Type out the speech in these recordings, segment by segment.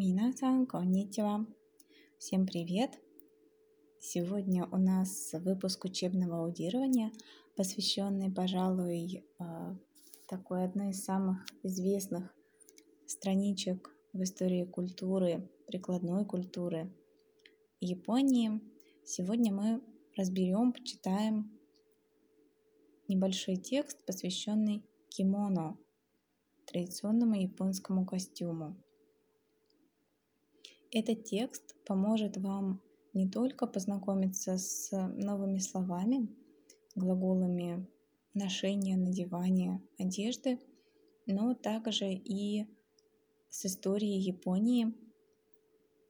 Минасан конничева. Всем привет! Сегодня у нас выпуск учебного аудирования, посвященный, пожалуй, а, такой одной из самых известных страничек в истории культуры, прикладной культуры Японии. Сегодня мы разберем, почитаем небольшой текст, посвященный кимоно, традиционному японскому костюму. Этот текст поможет вам не только познакомиться с новыми словами, глаголами ношения, надевания одежды, но также и с историей Японии,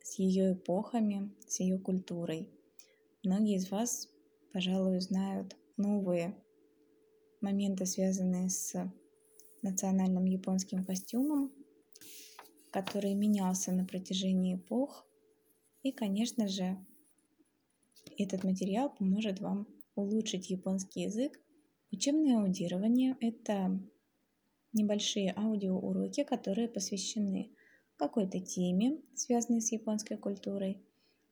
с ее эпохами, с ее культурой. Многие из вас, пожалуй, знают новые моменты, связанные с национальным японским костюмом, который менялся на протяжении эпох. И, конечно же, этот материал поможет вам улучшить японский язык. Учебное аудирование — это небольшие аудиоуроки, которые посвящены какой-то теме, связанной с японской культурой,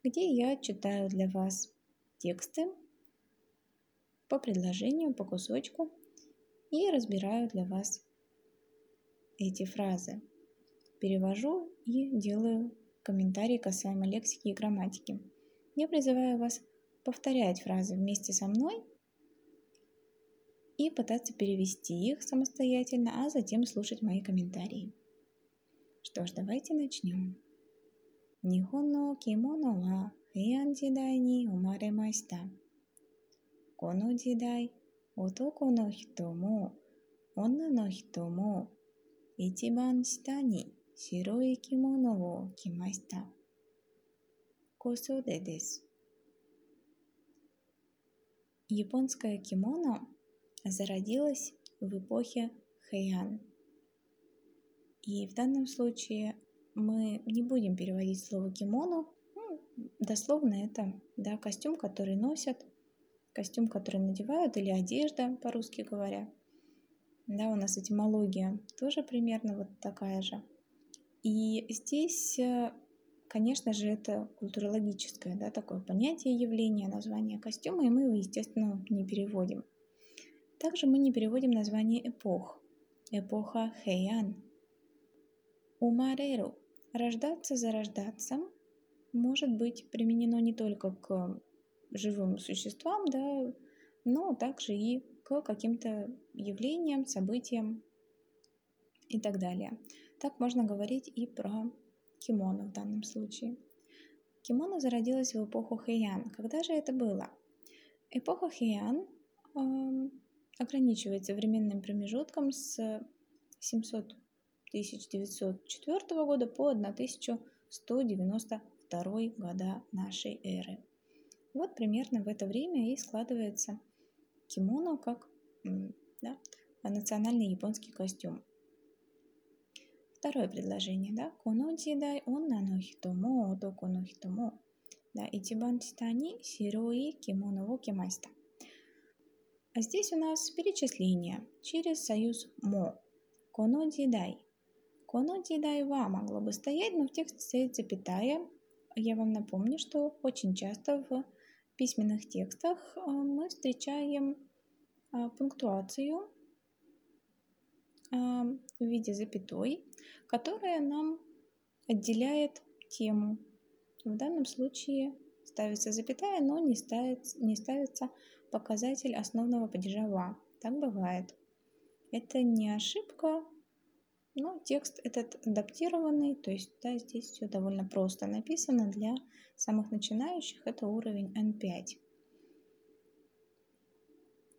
где я читаю для вас тексты по предложению, по кусочку и разбираю для вас эти фразы перевожу и делаю комментарии касаемо лексики и грамматики. Я призываю вас повторять фразы вместе со мной и пытаться перевести их самостоятельно, а затем слушать мои комментарии. Что ж, давайте начнем. Нихоно кимоно ва хэйан джидай ни умаре майста. Коно джидай отоко но хито мо, онна но хито мо, ичибан шита 男の人も女の人も一番下に白い着物を着ました。小袖です。Японское кимоно зародилось в эпохе Хэйан. И в данном случае мы не будем переводить слово кимоно. Ну, дословно это да, костюм, который носят, костюм, который надевают, или одежда, по-русски говоря. Да, у нас этимология тоже примерно вот такая же. и здесь, э, конечно же, это культурологическое да, такое понятие, явление, название костюма, и мы его, естественно, не переводим. Также мы не переводим название эпох. Эпоха Хэйан. Умареру. Рождаться, зарождаться может быть применено не только к живым существам, да, но также и к каким-то явлениям, событиям и так далее. Так можно говорить и про кимоно в данном случае. Кимоно зародилось в эпоху Хэйян. Когда же это было? Эпоха Хэйян э, ограничивается временным промежутком с 700 1904 года по 1192 года нашей эры. Вот примерно в это время и складывается кимоно как да, национальный японский костюм. Второе предложение, да, коно джидай онна но хито мо отоко но хито мо, да, ичибан чита ни сирои кимоно во кимаста. А здесь у нас перечисление через союз мо. Коно джидай. Коно джидай ва могло бы стоять, но в тексте стоит запятая. Я вам напомню, что очень часто в письменных текстах а, мы встречаем а, пунктуацию в виде запятой, которая нам отделяет тему. В данном случае ставится запятая, но не, ставится, не ставится показатель основного падежа «ва». Так бывает. Это не ошибка, но текст этот адаптированный, то есть да, здесь все довольно просто написано для самых начинающих, это уровень N5.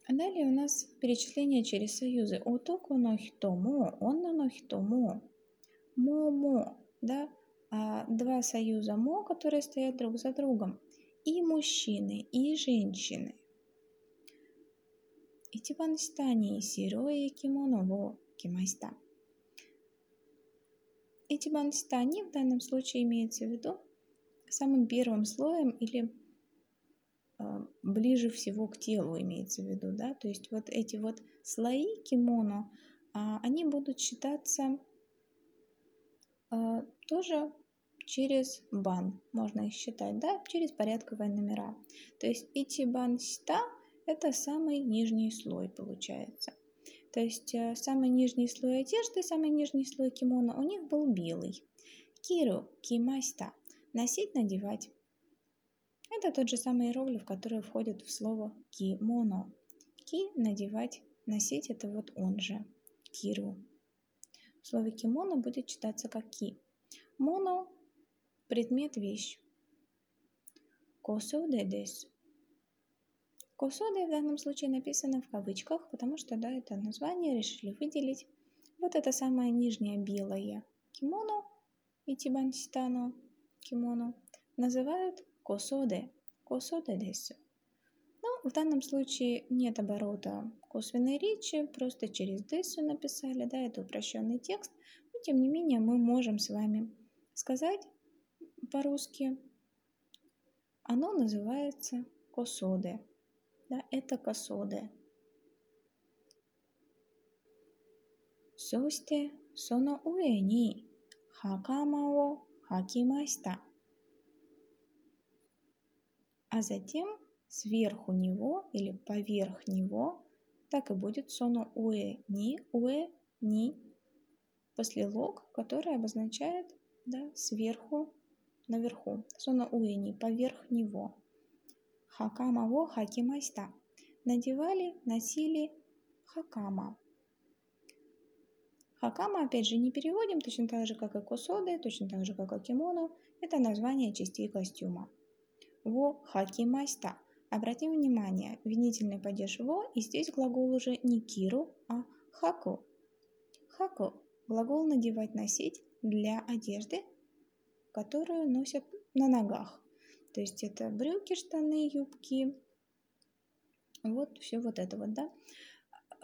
А далее у нас перечисление через союзы. Отоко но хитому, онна но мо-мо, да, а, два союза мо, которые стоят друг за другом. И мужчины, и женщины. Ичибан шита ни сирое кимоно во кимаста. Ичибан шита ни в данном случае имеется в виду самым первым слоем или ближе всего к телу имеется в виду, да, то есть вот эти вот слои кимоно, а, они будут считаться а, тоже через бан, можно их считать, да, через порядковые номера. То есть ичибан сита – это самый нижний слой получается. То есть э, самый нижний слой одежды, самый нижний слой кимоно у них был белый. Киру, кимаста – носить, надевать. Это тот же самый иероглиф, который входит в слово кимоно. Ки – надевать, носить – это вот он же, киру. В слове кимоно будет читаться как ки. Моно – предмет, вещь. Косоде дес. Косоде в данном случае написано в кавычках, потому что да, это название решили выделить. Вот это самое нижнее белое кимоно, итибанситано кимоно, называют косоде – косоде десю. Ну, в данном случае нет оборота косвенной речи, просто через десю написали, да, это упрощенный текст. Но тем не менее мы можем с вами сказать по-русски. Оно называется косоде. Да, это косоде. Состе соно уэни 袴履きました. А затем сверху него или поверх него так и будет その上に 上に послелог, который обозначает да, сверху наверху. Соно уэ ни поверх него. 袴を履きました. Надевали, носили хакама. Хакама, опять же, не переводим, точно так же, как и косоды, точно так же, как и кимоно. Это название частей костюма. Во хакимайста. Обратим внимание, винительный падеж во, и здесь глагол уже не киру, а хаку. Хаку – глагол надевать, носить для одежды, которую носят на ногах. То есть это брюки, штаны, юбки. Вот все вот это вот, да.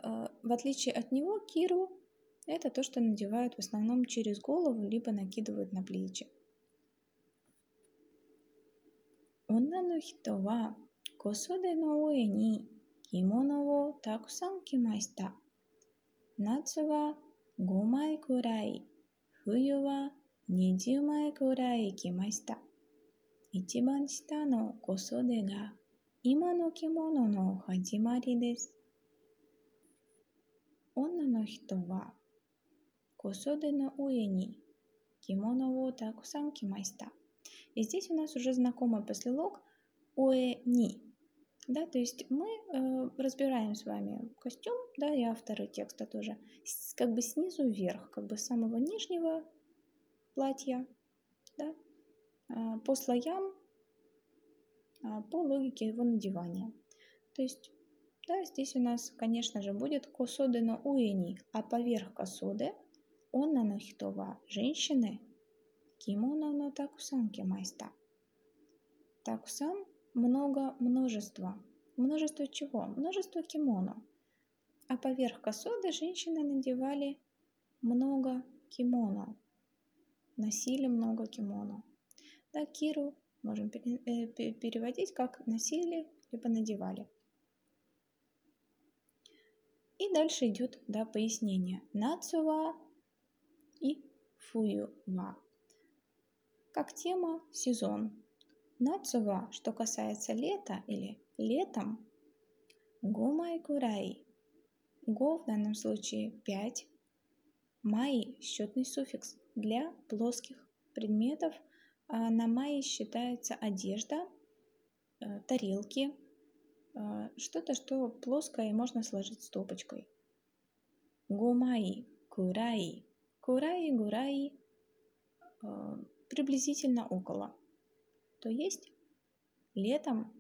А, в отличие от него, киру – это то, что надевают в основном через голову, либо накидывают на плечи. 女の人は小袖の上に着物をたくさん着ました。夏は5枚くらい、冬は20枚くらい着ました。一番下の小袖が今の着物の始まりです。女の人は小袖の上に着物をたくさん着ました。И здесь у нас уже знакомый послелог «оэ-ни». Да, то есть мы э, разбираем с вами костюм, да, и авторы текста тоже, с, как бы снизу вверх, как бы с самого нижнего платья, да, э, по слоям, э, по логике его надевания. То есть, да, здесь у нас, конечно же, будет косоды на уэни, а поверх косоды он на нахитова женщины кимоно но такусан кимайста. Такусан много множество. Множество чего? Множество кимоно. А поверх косоды женщины надевали много кимоно. Носили много кимоно. Да, киру можем э, переводить как носили, либо надевали. И дальше идет да, пояснение. Нацува и фуюва. Как тема сезон. Нацува, что касается лета или летом, гомай курай. Го в данном случае 5. Май – счетный суффикс для плоских предметов. А на мае считается одежда, э, тарелки, э, что-то, что плоское и можно сложить стопочкой. Гомай, курай. Курай, гурай э, приблизительно около то есть летом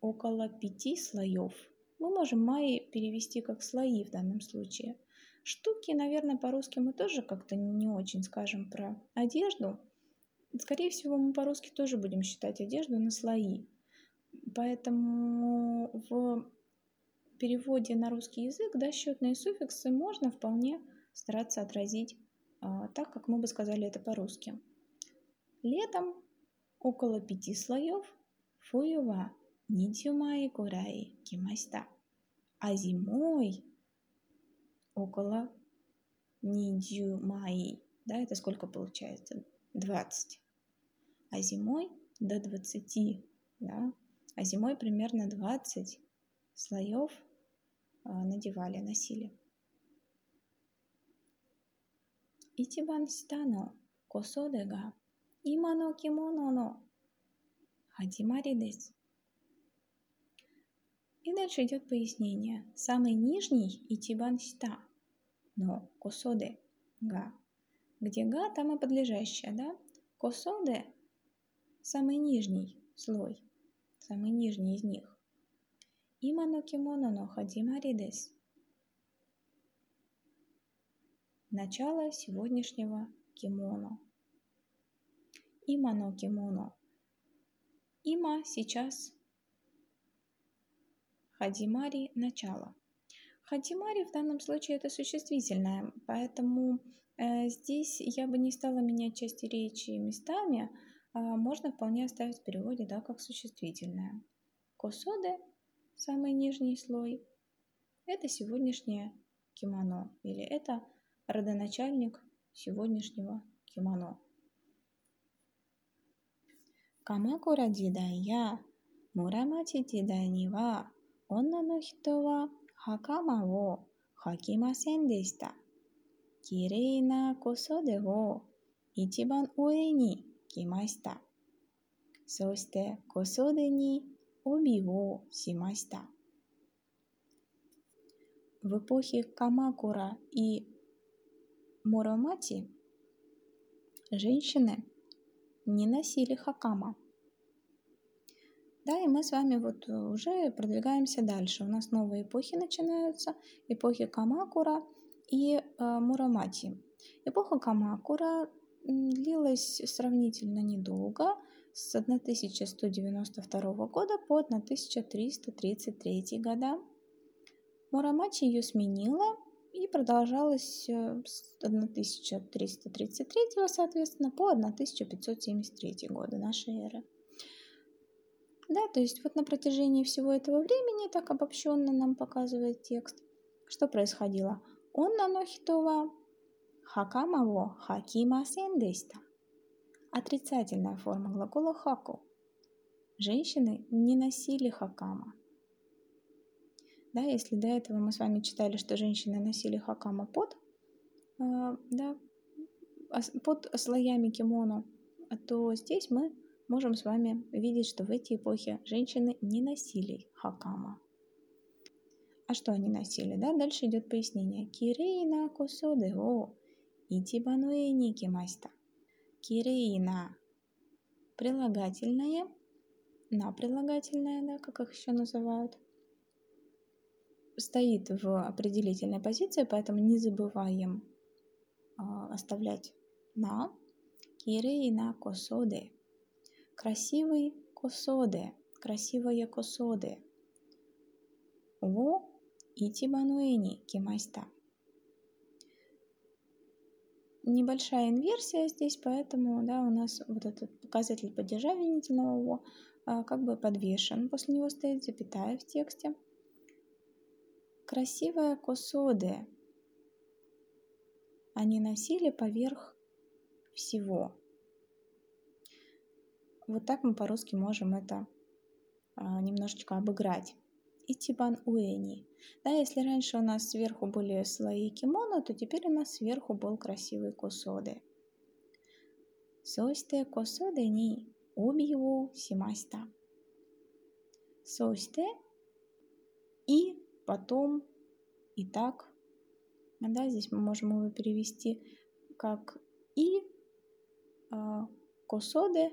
около пяти слоев. Мы можем майи перевести как слои в данном случае. Штуки, наверное, по-русски мы тоже как-то не очень скажем про одежду. Скорее всего, мы по-русски тоже будем считать одежду на слои. Поэтому в переводе на русский язык да, счетные суффиксы можно вполне стараться отразить а, так, как мы бы сказали это по-русски. Летом около пяти слоев фуюва нидзюмай гурай кимаста. А зимой около нидзюмай. Да, это сколько получается? 20. а зимой до 20, да, а зимой примерно 20 слоев а, надевали, носили. Ичибан ситано косоде га има но кимоно но хадимари дес. И дальше идет пояснение. Самый нижний ичибан сита, но косоде га. Где га, там и подлежащее, да? Косоде – самый нижний слой, самый нижний из них. Имано кимоно но хадимари дес. Начало сегодняшнего кимоно. Имано кимоно. Има сейчас хадимари – начало. Хадимари в данном случае это существительное, поэтому э, здесь я бы не стала менять части речи местами, а можно вполне оставить в переводе да, как существительное. Косоде самый нижний слой, это сегодняшнее кимоно, или это родоначальник сегодняшнего кимоно. Камакура дидай я, Мурамачи дидай ни ва, 女の人は袴を履きませんでした。きれいな小袖を一番上に着ました。そして小袖に帯をしました。В эпохе Камакура и Муромати женщины не носили хакама. Да, и мы с вами вот уже продвигаемся дальше. У нас новые эпохи начинаются, эпохи Камакура и э, Муромати. Эпоха Камакура длилась сравнительно недолго, с 1192 года по 1333 года. Мурамачи ее сменила продолжалась э, с 1333, соответственно, по 1573 года нашей эры. Да, то есть вот на протяжении всего этого времени, так обобщенно нам показывает текст, что происходило. Он нанохитова хакамаво хакима сендеста. Отрицательная форма глагола хаку. Женщины не носили хакама. Да, если до этого мы с вами читали, что женщины носили хакама под, э, да, под слоями кимоно, то здесь мы можем с вами видеть, что в эти эпохи женщины не носили хакама. А что они носили? Да? Дальше идет пояснение. Кирейна косоде о итибануэ никимаста. Кирейна прилагательное, на прилагательное, да, как их еще называют, стоит в определительной позиции, поэтому не забываем э, оставлять на. Кирейна косоде. Красивый косоде. Красивая косоде. Во итибануэни кимайста небольшая инверсия здесь, поэтому да, у нас вот этот показатель падежа винительного а, как бы подвешен. После него стоит запятая в тексте. Красивая косоды они носили поверх всего. Вот так мы по-русски можем это а, немножечко обыграть. Итибан Уэни. Да, если раньше у нас сверху были слои кимоно, то теперь у нас сверху был красивый косоды. Состе косоде ни убио симаста. Состе и потом и так. Да, здесь мы можем его перевести как и э, косоде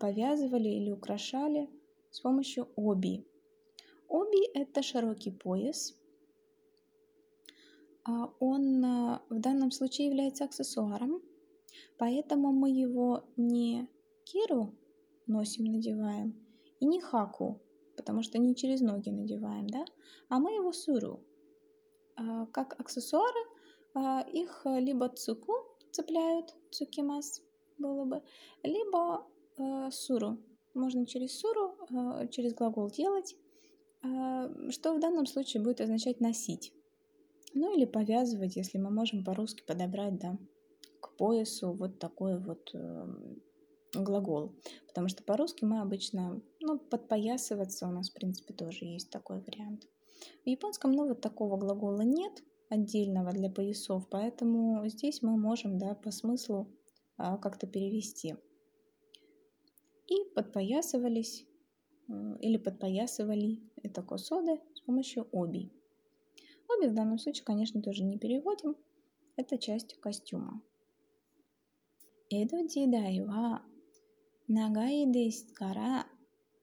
повязывали или украшали с помощью оби. Оби – это широкий пояс. А он а, в данном случае является аксессуаром, поэтому мы его не киру носим, надеваем, и не хаку, потому что не через ноги надеваем, да, а мы его суру. А, как аксессуары их либо цуку цепляют, цукимас было бы, либо суру. Можно через суру, через глагол делать, что в данном случае будет означать носить. Ну или повязывать, если мы можем по-русски подобрать, да, к поясу вот такое вот э, глагол. Потому что по-русски мы обычно, ну, подпоясываться у нас, в принципе, тоже есть такой вариант. В японском, ну, вот такого глагола нет отдельного для поясов, поэтому здесь мы можем, да, по смыслу а, как-то перевести. И подпоясывались или подпоясывали это косоды с помощью оби. Оби в данном случае, конечно, тоже не переводим. Это часть костюма. Эдо дидай 長いですから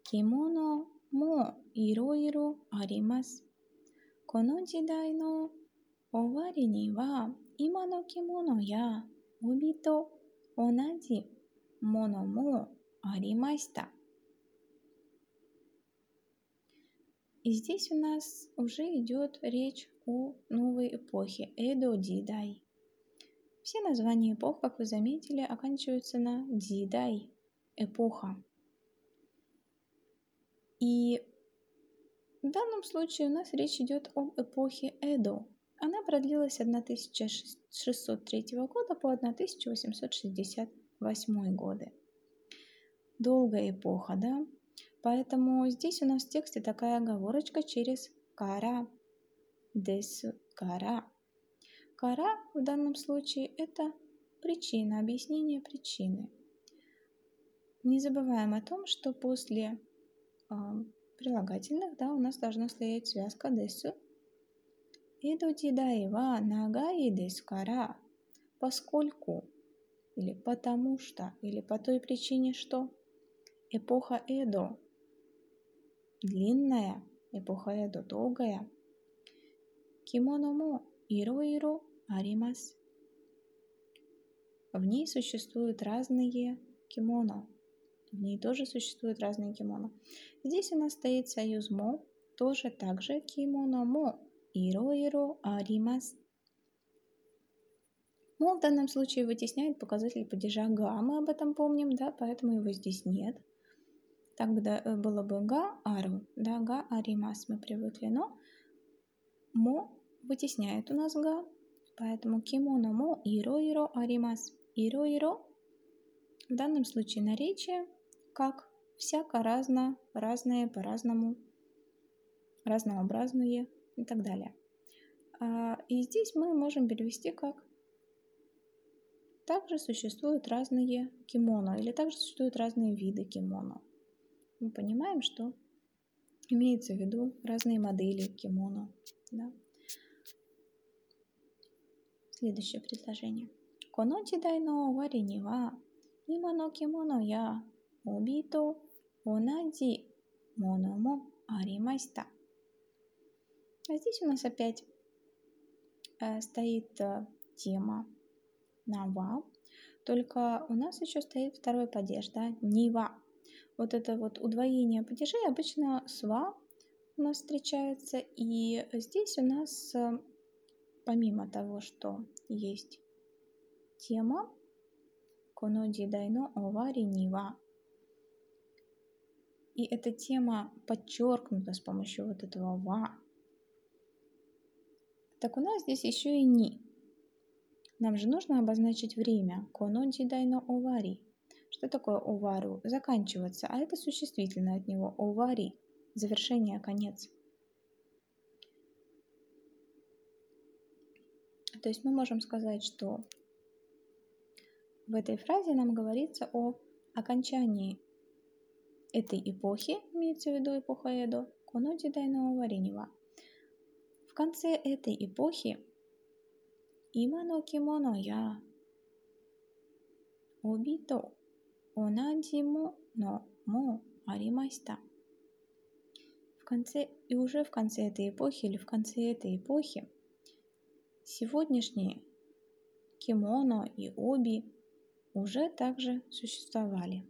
着物もいろいろあります。この時代の終わりには今の着物や帯と同じものもありました。И здесь у нас уже идет речь о новой эпохе Эдо Дидай. Все названия эпох, как вы заметили, оканчиваются на дидай – эпоха. И в данном случае у нас речь идет об эпохе Эдо. Она продлилась с 1603 года по 1868 годы. Долгая эпоха, да? Поэтому здесь у нас в тексте такая оговорочка через кара, дес кара. Кара в данном случае это причина, объяснение причины. Не забываем о том, что после э, прилагательных да, у нас должна стоять связка десу. Эдо дидаева нага и дескара. Поскольку или потому что, или по той причине, что эпоха Эдо длинная, эпоха Эдо долгая. Кимоно мо иро-иро аримас. В ней существуют разные кимоно. В ней тоже существуют разные кимоно. Здесь у нас стоит союз мо, тоже также кимоно мо. Иро-иро аримас. Мо в данном случае вытесняет показатель падежа га, мы об этом помним, да, поэтому его здесь нет. Тогда э, было бы га ару, да, га аримас мы привыкли, но мо вытесняет у нас га, Поэтому кимоно мо иро-иро аримас. Иро-иро в данном случае наречие как всяко разно, разное, по-разному, разнообразное и так далее. А, и здесь мы можем перевести как также существуют разные кимоно или также существуют разные виды кимоно. Мы понимаем, что имеется в виду разные модели кимоно. Да? Следующее предложение. Коноти дайно варенива. имано кимоно я 帯と同じものもありました。А здесь у нас опять э, стоит э, тема нава, только у нас еще стоит второй падеж, да, нива. Вот это вот удвоение падежей обычно сва у нас встречается, и здесь у нас э, помимо того, что есть тема Коноди Дайно Овари Нива. и эта тема подчеркнута с помощью вот этого ва. Так у нас здесь еще и ни. Нам же нужно обозначить время. Коноди Дайно Овари. Что такое овару? Заканчиваться. А это существительное от него. Овари. Завершение, конец. То есть мы можем сказать, что в этой фразе нам говорится о окончании этой эпохи, имеется в виду эпоха Эдо, Коноди Дайного Варенева. В конце этой эпохи Имано кимоно я обито онадзимо но мо аримаста. В конце и уже в конце этой эпохи или в конце этой эпохи Сегодняшние кимоно и оби уже также существовали.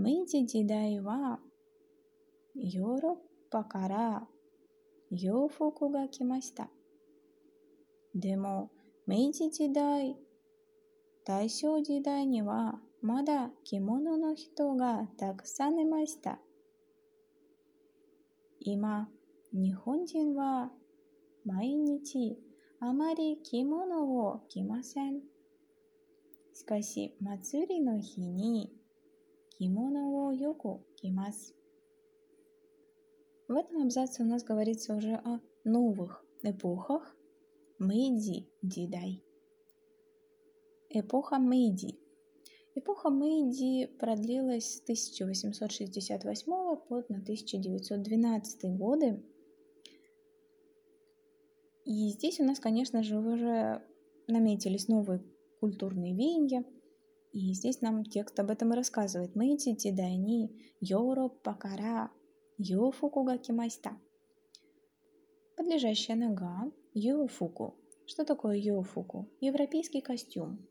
明治時代はヨーロッパから洋服が来ました。でも明治時代、大正時代にはまだ着物の人がたくさんいました。今、日本人は毎日あまり着物を着ません。しかし、祭りの日に Скаси Мацури но хини кимоно о йоку кимас. В этом абзаце у нас говорится уже о новых эпохах Мэйдзи Дидай. Эпоха Мэйди. Эпоха Мэйди продлилась с 1868 по 1912 годы. И здесь у нас, конечно же, уже наметились новые культурные веяния. И здесь нам текст об этом и рассказывает. 明治時代に ヨーロッパから 洋服が来ました. Подлежащее на が 洋服. Что такое Йофуку? Европейский костюм.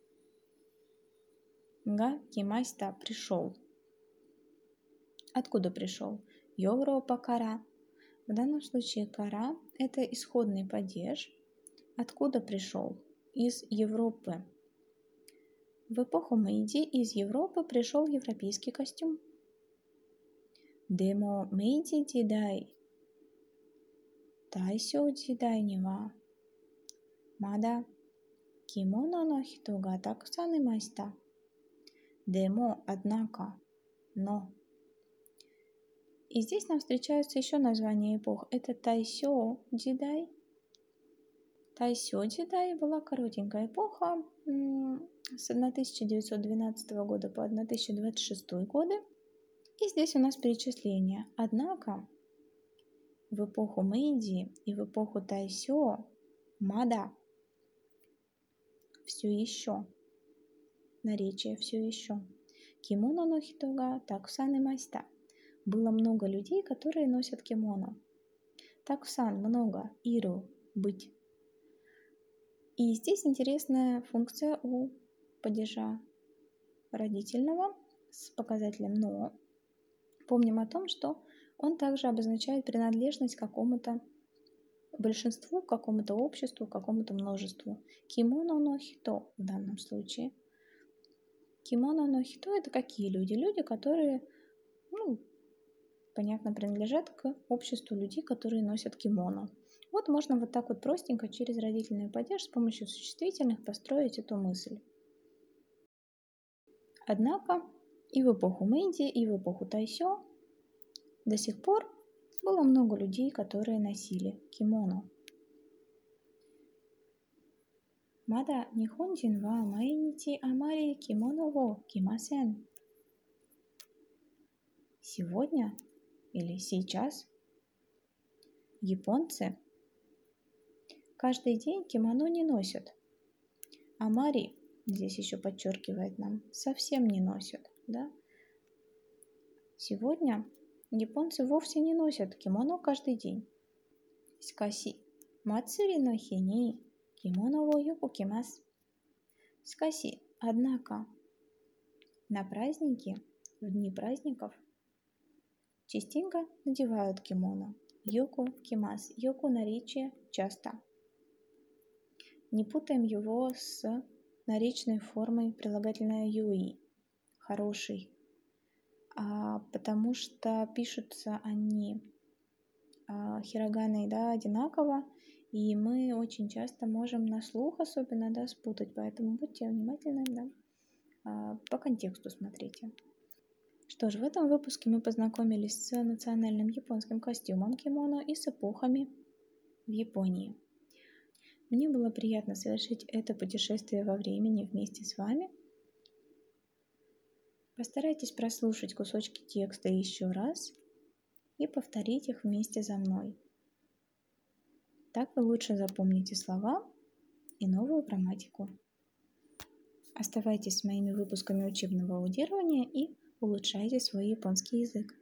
が 来ました пришел. Откуда пришел? ヨーロッパ から. В данном случае から – это исходный падеж. Откуда пришел? Из Европы. В эпоху Мэйди из Европы пришел европейский костюм. Демо Мэйди Дидай. Тайсё Дидай Нива. Мада. Кимоно но хито га такусан имаста. Демо, однако, но. И здесь нам встречаются еще названия эпох. Это Тайсё Дидай. Тайсё Дидай была коротенькая эпоха с 1912 года по 1026 годы. И здесь у нас перечисление. Однако в эпоху Мэйди и в эпоху Тайсё Мада все еще наречие все еще. Кимоно но хитога такусан и майста. Было много людей, которые носят кимоно. Такусан – много, иру – быть. И здесь интересная функция у падежа родительного с показателем «но». Помним о том, что он также обозначает принадлежность к какому-то большинству, к какому-то обществу, к какому-то множеству. Кимоно но хито в данном случае – Кимоно но хито это какие люди? Люди, которые, ну, понятно, принадлежат к обществу людей, которые носят кимоно. Вот можно вот так вот простенько через родительный падеж с помощью существительных построить эту мысль. Однако и в эпоху Мэйди, и в эпоху Тайсё до сих пор было много людей, которые носили кимоно. Мада нихонзин ва майнити амари кимоно во кимасен. Сегодня или сейчас японцы каждый день кимоно не носят. Амари здесь еще подчеркивает нам, совсем не носят, да? Сегодня японцы вовсе не носят кимоно каждый день. Скаси, мацури но хини, кимоно во йоку кимас. Скаси, однако, на праздники, в дни праздников, частенько надевают кимоно. Йоку кимас, йоку наречие часто. Не путаем его с наречной формой прилагательное юи. Хороший. А, потому что пишутся они а, хироганой да, одинаково, и мы очень часто можем на слух особенно да, спутать, поэтому будьте внимательны, да, а, по контексту смотрите. Что ж, в этом выпуске мы познакомились с национальным японским костюмом кимоно и с эпохами в Японии. Мне было приятно совершить это путешествие во времени вместе с вами. Постарайтесь прослушать кусочки текста еще раз и повторить их вместе за мной. Так вы лучше запомните слова и новую грамматику. Оставайтесь с моими выпусками учебного аудирования и улучшайте свой японский язык.